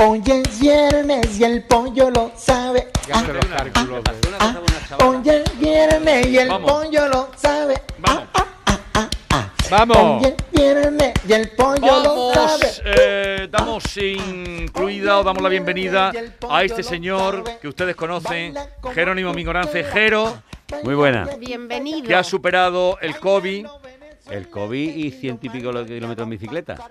Hoy es viernes y el pollo lo sabe. Ya hace los cálculos. Hoy es viernes y el Vamos. pollo lo sabe. Vamos. Hoy Vamos. es viernes y el pollo lo sabe. Vamos, eh, damos incluida o damos la bienvenida a este señor que ustedes conocen, Jerónimo Mingorance Jero, Muy buena. Bienvenido. que ha superado el COVID. El COVID y ciento y pico kilómetros en bicicleta.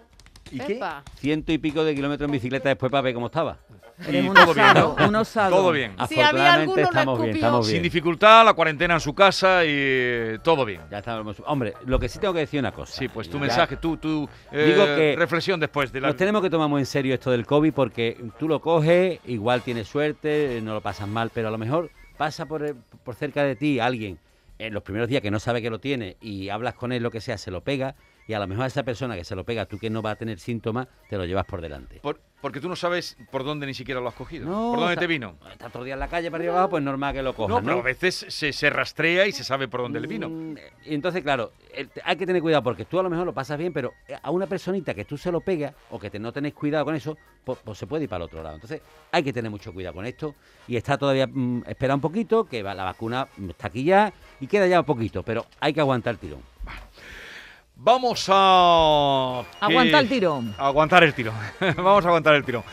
¿Y qué? Ciento y pico de kilómetros en bicicleta después para ver cómo estaba. Y todo bien, osado, ¿no? un osado. Todo bien. Si había alguno, estamos bien, Sin dificultad, la cuarentena en su casa y eh, todo bien. Ya estamos. Hombre, lo que sí tengo que decir una cosa. Sí, pues tu Ya mensaje, tu, tu eh, Digo que reflexión después de la... Nos tenemos que tomar muy en serio esto del COVID porque tú lo coges, igual tienes suerte, no lo pasas mal, pero a lo mejor pasa por, el- por cerca de ti alguien en los primeros días que no sabe que lo tiene y hablas con él, lo que sea, se lo pega y a lo mejor a esa persona que se lo pega, tú que no va a tener síntomas, te lo llevas por delante. Por- porque tú no sabes por dónde ni siquiera lo has cogido. No, ¿Por dónde está- te vino? Está todo el día en la calle para arriba y abajo, pues normal que lo cojas, No, ¿no? pero a veces se, se rastrea y se sabe por dónde le vino. Mm, Y entonces, claro, hay que tener cuidado porque tú a lo mejor lo pasas bien, pero a una personita que tú se lo pegas o que te, no tenés cuidado con eso, pues, pues se puede ir para el otro lado. Entonces, hay que tener mucho cuidado con esto y está todavía, mm, espera un poquito, que la vacuna mm, está aquí ya y queda ya un poquito, pero hay que aguantar el tirón. Vamos a... Aguanta que- el tirón. Aguantar el tirón. Vamos a aguantar el tirón.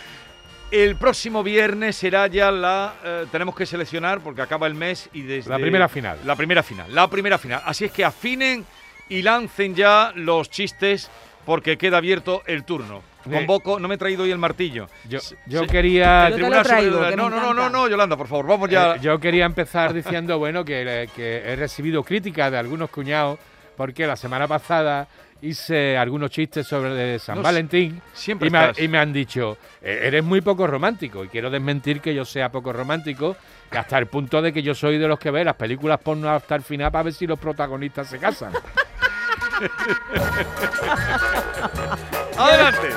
El próximo viernes será ya la... eh, tenemos que seleccionar porque acaba el mes y desde... La primera final. La primera final. La primera final. Así es que afinen y lancen ya los chistes porque queda abierto el turno. Convoco, no me he traído hoy el martillo. Yo, yo quería... el Yo te lo Tribunal que me no, no, no, no, no, Yolanda, por favor, vamos ya. Eh, yo quería empezar diciendo, bueno, que, que he recibido críticas de algunos cuñados porque la semana pasada hice algunos chistes sobre San No, Valentín siempre y me, y me han dicho, "Eh, eres muy poco romántico y quiero desmentir que yo sea poco romántico que hasta el punto de que yo soy de los que ve las películas porno hasta el final para ver si los protagonistas se casan. Adelante.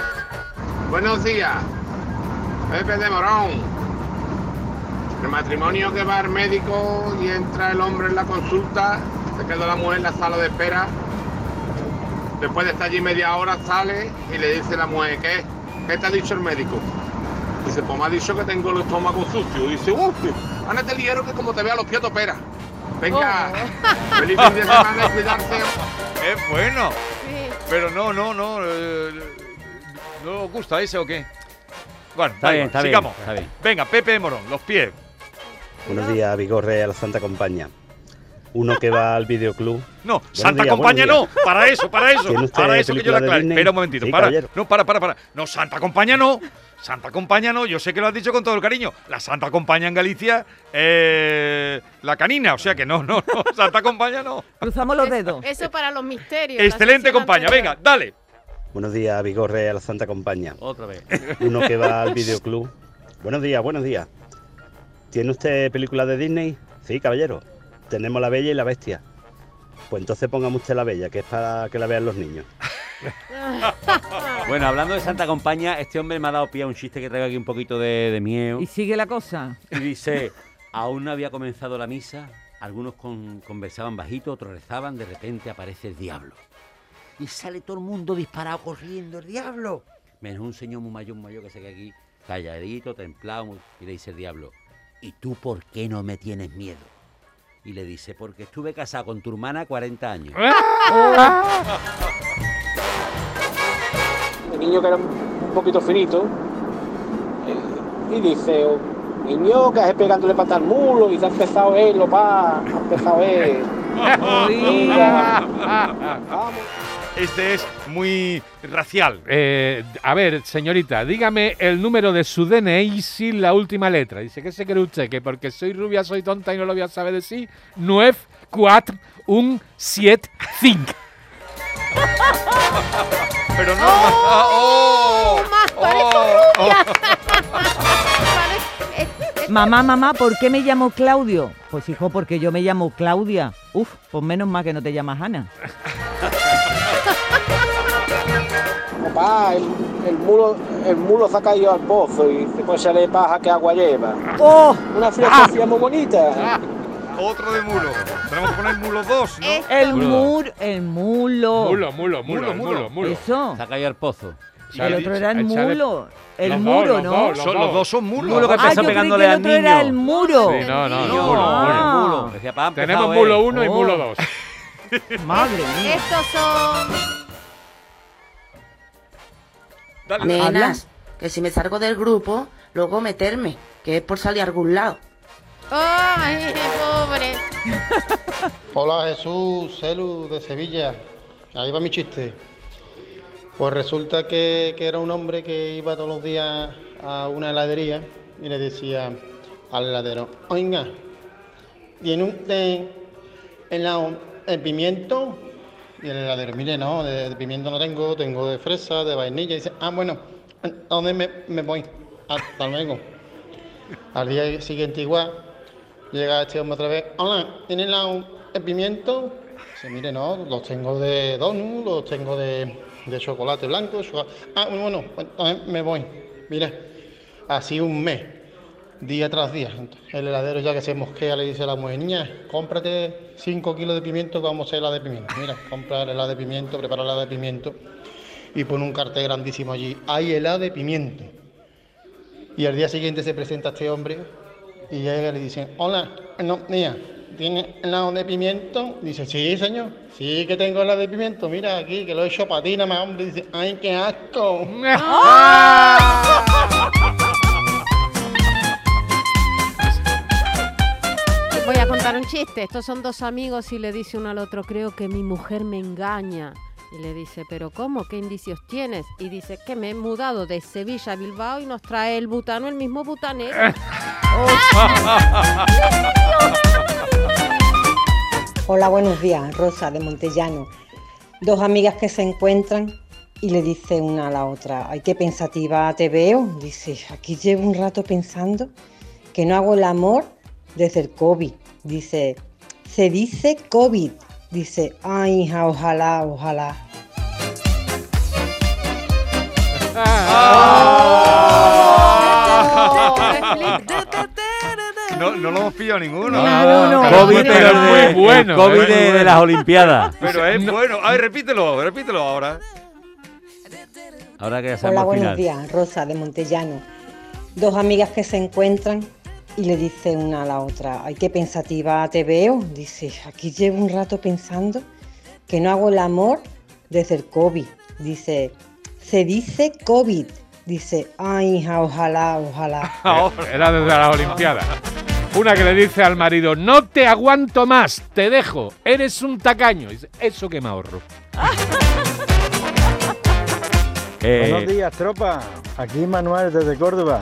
Buenos días, Pepe de Morón. El matrimonio que va al médico y entra el hombre en la consulta, se queda la mujer en la sala de espera. Después de estar allí media hora sale y le dice la mujer, ¿qué? ¿Qué te ha dicho el médico? Dice, pues me ha dicho que tengo el estómago sucio. Dice, uff, Ana te que como te vea los pies te opera. Venga, feliz fin de semana y cuidarse. Es bueno. Sí. Pero no, no, no. eh, ¿No os gusta ese o qué? Bueno, Está bien, está bien, sigamos. está bien. Venga, Pepe Morón, los pies. Buenos días, Vigorre, a la Santa Compañía. Uno que va al videoclub. No, Santa días, Compañía no, para eso, para eso, ¿Tiene usted para eso que yo la aclare. Espera un momentito, Sí, para. caballero. No, para, para, para. No, Santa Compañía no. Santa Compañía no, yo sé que lo has dicho con todo el cariño. La Santa Compañía en Galicia, eh, la canina, o sea que no, no, no, Santa Compañía no. Cruzamos los dedos. Eso para los misterios. Excelente compañía, anterior. venga, dale. Buenos días, Vigorre, a la Santa Compañía. Otra vez. Uno que va al videoclub. Buenos días, buenos días. ¿Tiene usted película de Disney? Sí, caballero. Tenemos La Bella y la Bestia. Pues entonces pongamos usted La Bella, que es para que la vean los niños. Bueno, hablando de Santa Compañía, este hombre me ha dado pie a un chiste que traigo aquí un poquito de, de miedo. Y sigue la cosa. Y dice, aún no había comenzado la misa, algunos con- conversaban bajito, otros rezaban, de repente aparece el diablo. Y sale todo el mundo disparado corriendo, el diablo. Menos un señor muy mayor, muy mayor que se queda aquí, calladito, templado, y le dice el diablo, ¿y tú por qué no me tienes miedo? Y le dice, porque estuve casado con tu hermana 40 años. el niño que era un poquito finito, eh, y dice, oh, niño, que haces pegándole pata al mulo, y se ha empezado él, lo pa, ha empezado él. Este es muy racial. Eh, a ver, señorita, dígame el número de su DNI sin la última letra. Dice, ¿qué se cree usted? ¿Que porque soy rubia soy tonta y no lo voy a saber decir? 9, 4, 1, 7, 5. Pero no. ¡Oh! Más, parezco Oh, oh. Mamá, mamá, ¿por qué me llamo Claudio? Pues hijo, porque yo me llamo Claudia. Uf, pues menos mal que no te llamas Ana. Papá, el, el mulo, el mulo se ha caído al pozo y después se le paja que agua lleva. ¡Oh! Una filosofía muy bonita. Otro de mulo. Tenemos que poner mulo 2, ¿no? eh, El mur, el mulo. Mulo, mulo, mulo, Mulo, mulo. Eso. Se ha caído al pozo. El otro era el mulo. El Los dos, muro, los ¿no? dos, Son- los dos son mulos. Mulo que Ah, empezó yo creí pegándole que el al otro era el muro. Sí, no, no, no, mulo, Ah. mulo. mulo. Decía, Tenemos mulo él. 1 y Oh. mulo 2. Madre mía. Estos son. Nenas, que si me salgo del grupo, luego meterme, que es por salir a algún lado. ¡Ay, pobre! Hola Jesús, Celu de Sevilla. Ahí va mi chiste. Pues resulta que, que era un hombre que iba todos los días a una heladería y le decía al heladero, oiga, ¿tiene usted helado de pimiento? Y el heladero, mire, no, de, pimiento no tengo, tengo de fresa, de vainilla. Y dice, ah, bueno, ¿dónde me, voy? Hasta luego. Al día siguiente igual, llega este hombre otra vez, hola, ¿tiene helado de pimiento? Dice, mire, no, los tengo de donut, los tengo de, de chocolate blanco, chocolate... Ah, bueno, pues entonces me voy. Mire, así un mes, día tras día. El heladero ya que se mosquea le dice a la mujer, niña, cómprate 5 kilos de pimiento, vamos a hacer helado de pimiento. Mira, compra el helado de pimiento, prepara el helado de pimiento y pone un cartel grandísimo allí, hay helado de pimiento. Y al día siguiente se presenta este hombre y llega y le dicen, hola, no, mía, ¿tiene helado de pimiento? Dice, sí, señor, sí que tengo helado de pimiento, mira aquí, que lo he hecho patina más, hombre. Dice, ay, qué asco. contar un chiste. Estos son dos amigos y le dice uno al otro, creo que mi mujer me engaña. Y le dice, ¿pero cómo? ¿Qué indicios tienes? Y dice que me he mudado de Sevilla a Bilbao y nos trae el butano, el mismo butanero. Hola, buenos días, Rosa de Montellano. Dos amigas que se encuentran y le dice una a la otra, ay, qué pensativa te veo. Dice, aquí llevo un rato pensando que no hago el amor desde el COVID. Dice, se dice COVID. Dice, ay, hija, ojalá, ojalá. No, no lo hemos pillado ninguno. No, no, no. COVID, Pero es muy de, bueno, COVID de, las Olimpiadas. Pero es bueno. A ver, repítelo, repítelo ahora. Ahora que ya Hola, buenos final. días, Rosa de Montellano. Dos amigas que se encuentran y le dice una a la otra, ay, qué pensativa te veo. Dice, aquí llevo un rato pensando que no hago el amor desde el COVID. Dice, se dice COVID. Dice, ay, hija, ojalá, ojalá. Era desde las Olimpiadas. Una que le dice al marido, no te aguanto más, te dejo, eres un tacaño. Dice, Eso que me ahorro. Eh, Buenos días, tropa. Aquí Manuel desde Córdoba.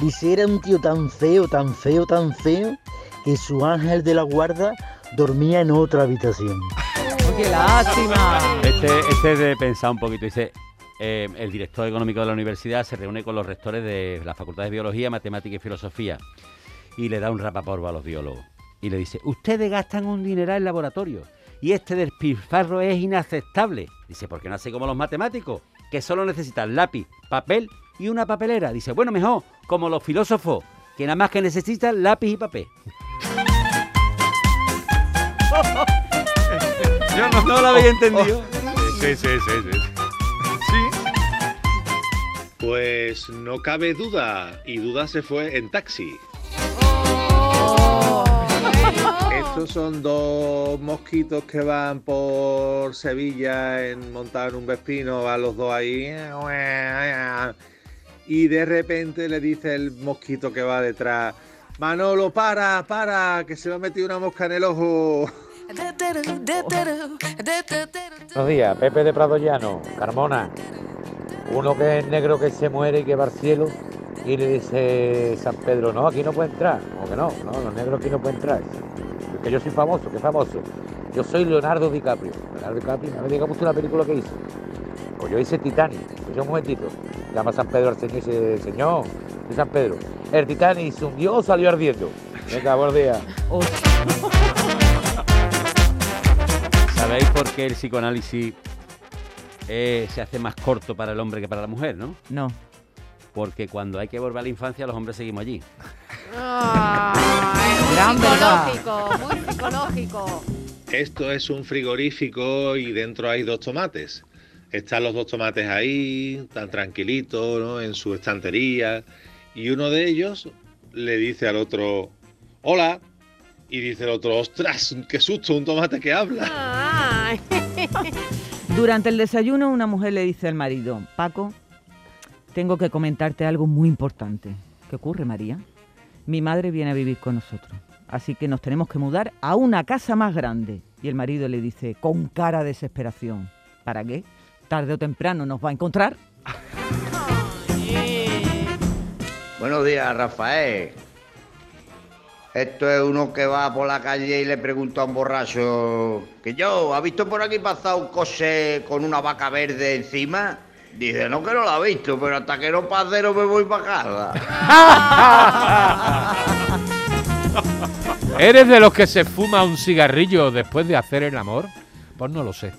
Dice, era un tío tan feo, tan feo, tan feo, que su ángel de la guarda dormía en otra habitación. Oh, ¡Qué lástima! Este, este es de pensar un poquito. Dice, eh, el director económico de la universidad se reúne con los rectores de la Facultad de Biología, Matemática y Filosofía y le da un rapaporvo a los biólogos. Y le dice, ustedes gastan un dineral en laboratorio y este despilfarro es inaceptable. Dice, ¿por qué no hace como los matemáticos? Que solo necesitan lápiz, papel y una papelera. Dice, bueno, mejor, como los filósofos, que nada más que necesitan lápiz y papel. Yo no, No lo había entendido. Sí, sí, sí, sí. Sí. Pues no cabe duda, y duda se fue en taxi. Estos son dos mosquitos que van por Sevilla en montar un vespino, van los dos ahí. Y de repente le dice el mosquito que va detrás, Manolo, para, para, que se me ha metido una mosca en el ojo. Buenos días, Pepe de Prado Llano, Carmona. Uno que es negro que se muere y que va al cielo y le dice San Pedro, no, aquí no puede entrar. O que no, no, los negros aquí no pueden entrar. Que yo soy famoso, que famoso. Yo soy Leonardo DiCaprio. Leonardo DiCaprio, me diga mucho la película que hizo. Pues yo hice Titanic, pues yo un momentito. Llama San Pedro al señor y dice, señor, de San Pedro, el Titanic se hundió o salió ardiendo. Venga, buenos días. ¿Sabéis por qué el psicoanálisis eh, se hace más corto para el hombre que para la mujer, no? No. Porque cuando hay que volver a la infancia, los hombres seguimos allí. Gran verdad. Psicológico, muy psicológico. Esto es un frigorífico y dentro hay dos tomates. Están los dos tomates ahí, tan tranquilitos, ¿no? En su estantería. Y uno de ellos le dice al otro, hola. Y dice el otro, ostras, qué susto, un tomate que habla. Durante el desayuno una mujer le dice al marido, Paco, tengo que comentarte algo muy importante. ¿Qué ocurre, María? Mi madre viene a vivir con nosotros, así que nos tenemos que mudar a una casa más grande. Y el marido le dice, con cara de desesperación, ¿para qué? Tarde o temprano nos va a encontrar. Buenos días, Rafael. Esto es uno que va por la calle y le pregunta a un borracho que yo, ¿ha visto por aquí pasar un coche con una vaca verde encima? Dice, no que no lo ha visto, pero hasta que no pase no me voy para casa. ¿Eres de los que se fuma un cigarrillo después de hacer el amor? Pues no lo sé.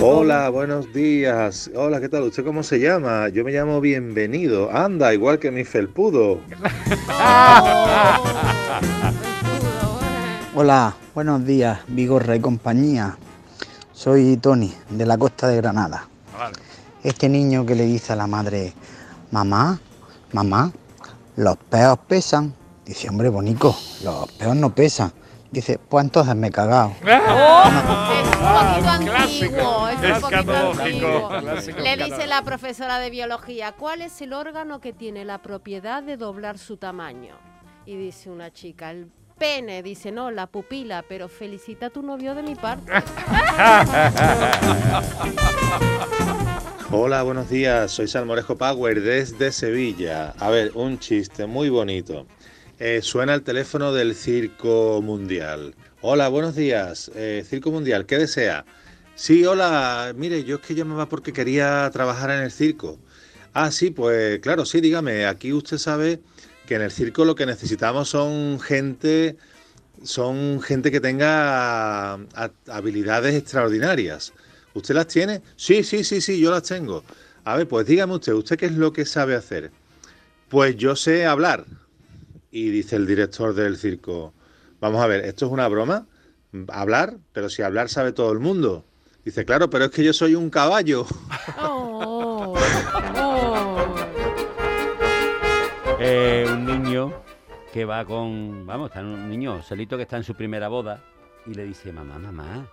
Hola, buenos días. Hola, ¿qué tal? ¿Usted cómo se llama? Yo me llamo Bienvenido. Anda, igual que mi felpudo. Hola, buenos días, Vigorra y compañía. Soy Tony, de la costa de Granada. Este niño que le dice a la madre, mamá, mamá, los peos pesan. Dice, hombre, bonico, los peos no pesan. Dice, pues entonces me he cagado. Antiguo, es un poquito Escatológico. antiguo. Clásico, Le dice la profesora de biología, ¿cuál es el órgano que tiene la propiedad de doblar su tamaño? Y dice una chica, el pene. Dice, no, la pupila, pero felicita a tu novio de mi parte. Hola, buenos días. Soy Salmorejo Power desde Sevilla. A ver, un chiste muy bonito. Eh, suena el teléfono del Circo Mundial. Hola, buenos días. Eh, Circo Mundial, ¿qué desea? Sí, hola. Mire, yo es que llamaba porque quería trabajar en el circo. Ah, sí, pues claro, sí, dígame. Aquí usted sabe que en el circo lo que necesitamos son gente, son gente que tenga a- habilidades extraordinarias. ¿Usted las tiene? Sí, sí, sí, sí, yo las tengo. A ver, pues dígame usted, ¿usted qué es lo que sabe hacer? Pues yo sé hablar. Y dice el director del circo, vamos a ver, ¿esto es una broma? ¿Hablar? Pero si hablar sabe todo el mundo. Dice, claro, pero es que yo soy un caballo. Oh, Eh, un niño que va con. Vamos, está un niño solito que está en su primera boda y le dice: Mamá, mamá,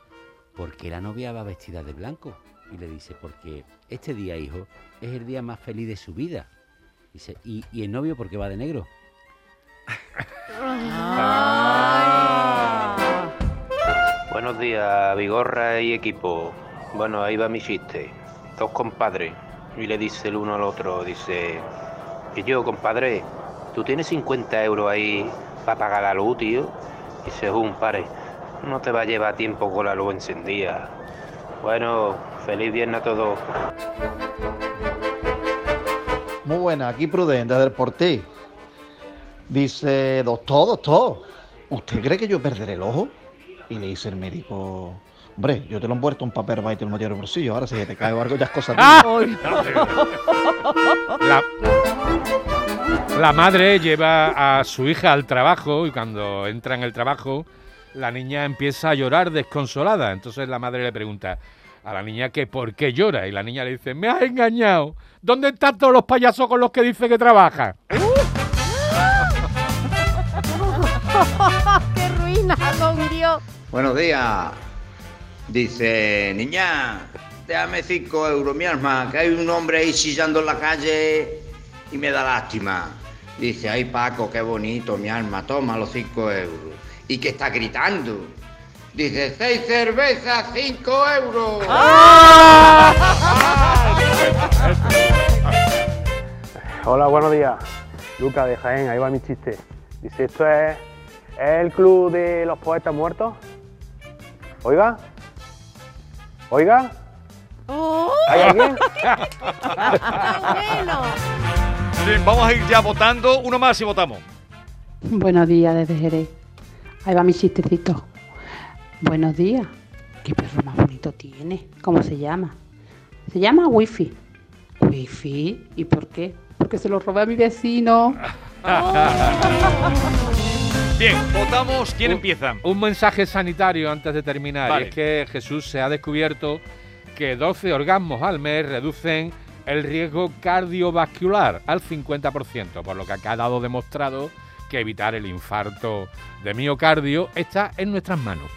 ¿por qué la novia va vestida de blanco? Y le dice: Porque este día, hijo, es el día más feliz de su vida. Dice: ¿Y, y el novio por qué va de negro? Buenos días, Vigorra y equipo. Bueno, ahí va mi chiste. Dos compadres. Y le dice el uno al otro, dice, y yo, compadre, ¿tú tienes 50 euros ahí para pagar la luz, tío? Dice, un pare, no te va a llevar tiempo con la luz encendida. Bueno, feliz viernes a todos. Muy buena, aquí Prudente del Porté. Dice, doctor, doctor, ¿usted cree que yo perderé el ojo? Y le dice el médico, hombre, yo te lo he envuelto en papel y te lo metí en el bolsillo, ahora si se te cae o algo ya es cosa tuya". La, la madre lleva a su hija al trabajo y cuando entra en el trabajo, la niña empieza a llorar desconsolada. Entonces la madre le pregunta a la niña que por qué llora y la niña le dice, me has engañado. ¿Dónde están todos los payasos con los que dice que trabaja? ¡Qué ruina, con Dios! Buenos días. Dice, niña, déjame 5 euros, mi alma, que hay un hombre ahí chillando en la calle y me da lástima. Dice, ay Paco, qué bonito, mi alma, toma los 5 euros. ¿Y qué está gritando? Dice, seis cervezas, 5 euros. Hola, buenos días. Luca de Jaén, ahí va mi chiste. Dice, ¿esto es, es el club de los poetas muertos? Oiga. Oiga. ¿Hay alguien? Sí, vamos a ir ya votando. Uno más y votamos. Buenos días desde Jerez. Ahí va mi chistecito. Buenos días. ¿Qué perro más bonito tiene? ¿Cómo se llama? Se llama Wifi. ¿Wifi? ¿Y por qué? Porque se lo robé a mi vecino. Bien, votamos. ¿Quién Un- empieza? Un mensaje sanitario antes de terminar. Vale. Y es que Jesús se ha descubierto que 12 orgasmos al mes reducen el riesgo cardiovascular al 50%, por lo que ha quedado demostrado que evitar el infarto de miocardio está en nuestras manos.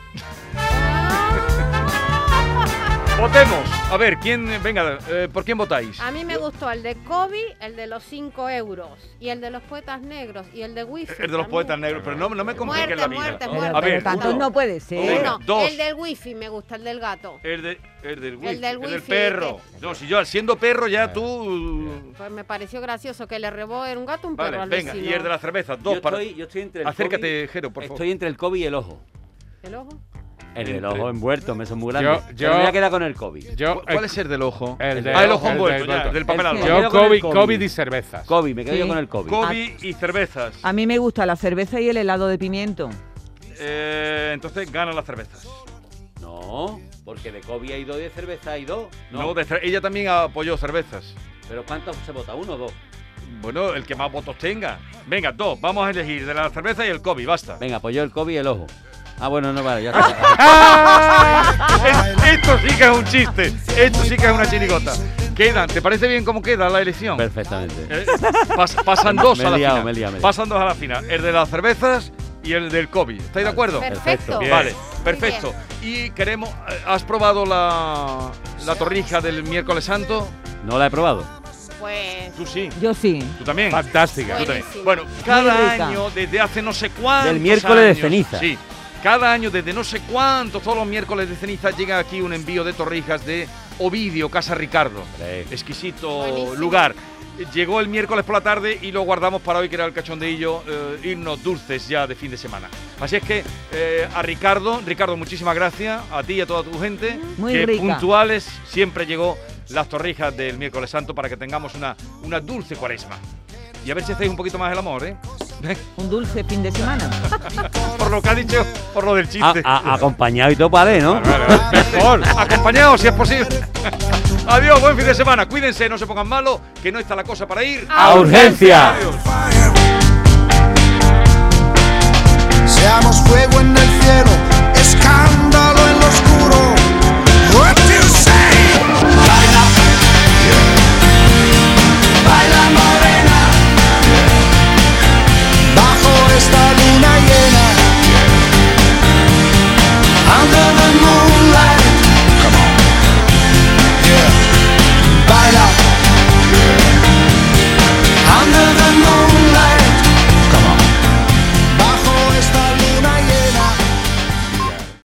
Votemos. A ver, ¿quién. Venga, eh, ¿por quién votáis? A mí me gustó el de Kobe, el de los 5 euros, y el de los poetas negros, y el de Wi-Fi. El de los poetas negros, pero no, no me compliques Muerte, la vida. muerte, A muerte. ver, tanto uno. no puede ser. Venga, dos. El del Wi-Fi me gusta, el del gato. El, de, el del wifi, El del el del wifi, perro. No, si yo siendo perro ya tú. Pues me pareció gracioso que le robó era un gato a un Vale, perro al venga, vecino. y el de la cerveza, dos Yo para. estoy, yo estoy entre el Acércate, Jero, por favor. Estoy entre el COVID y el ojo. ¿El ojo? El del ojo envuelto, me son muy Yo- grandes. yo- Pero me voy a quedar con el COVID. Yo, ¿Cu- ¿Cuál es el del ojo? El de- ah, el ojo el envuelto, del- ya, del papel el- albal. Me Yo COVID, COVID. COVID y cervezas. COVID, me quedo Sí. yo con el COVID. COVID y cervezas. A mí me gusta la cerveza y el helado de pimiento. Eh, entonces gana las cervezas. No, porque de COVID hay dos y de cerveza hay dos. No, No, de ella también apoyó cervezas. pero ¿cuántos se vota? ¿Uno o dos? Bueno, el que más votos tenga. Venga, dos. Vamos a elegir de la cerveza y el COVID, basta. Venga, apoyó el COVID y el ojo. Ah, bueno, no vale, ya está. Es- Esto sí que es un chiste. Esto sí que es una chirigota. Quedan, ¿te parece bien cómo queda la elección? Perfectamente. Eh, pas- pasan dos a la liado, final. me liado, me liado. Pasan dos a la final. El de las cervezas y el del COVID. ¿Estáis de acuerdo? Perfecto. Bien. Vale, perfecto. Y queremos. eh, ¿Has probado la, la torrija del miércoles santo? No la he probado. Pues Tú sí. Yo sí. Tú también. Fantástica. Tú también. Bueno, cada año, desde hace no sé cuántos Del miércoles de años, ceniza. Sí. Cada año, desde no sé cuántos, todos los miércoles de ceniza, llega aquí un envío de torrijas de Ovidio, Casa Ricardo. Exquisito Buenísimo. lugar. Llegó el miércoles por la tarde y lo guardamos para hoy, que era el cachondeillo, eh, irnos dulces ya de fin de semana. Así es que eh, a Ricardo, Ricardo, muchísimas gracias, a ti y a toda tu gente, Muy que rica. puntuales siempre llegó las torrijas del miércoles santo para que tengamos una, una dulce cuaresma. Y a ver si hacéis un poquito más el amor, ¿eh? Un dulce fin de semana. por lo que ha dicho, por lo del chiste. a- acompañado y todo para ¿no? Vale, vale, Mejor, acompañado si es posible. Adiós, buen fin de semana. Cuídense, no se pongan malos, que no está la cosa para ir. A urgencia. Adiós.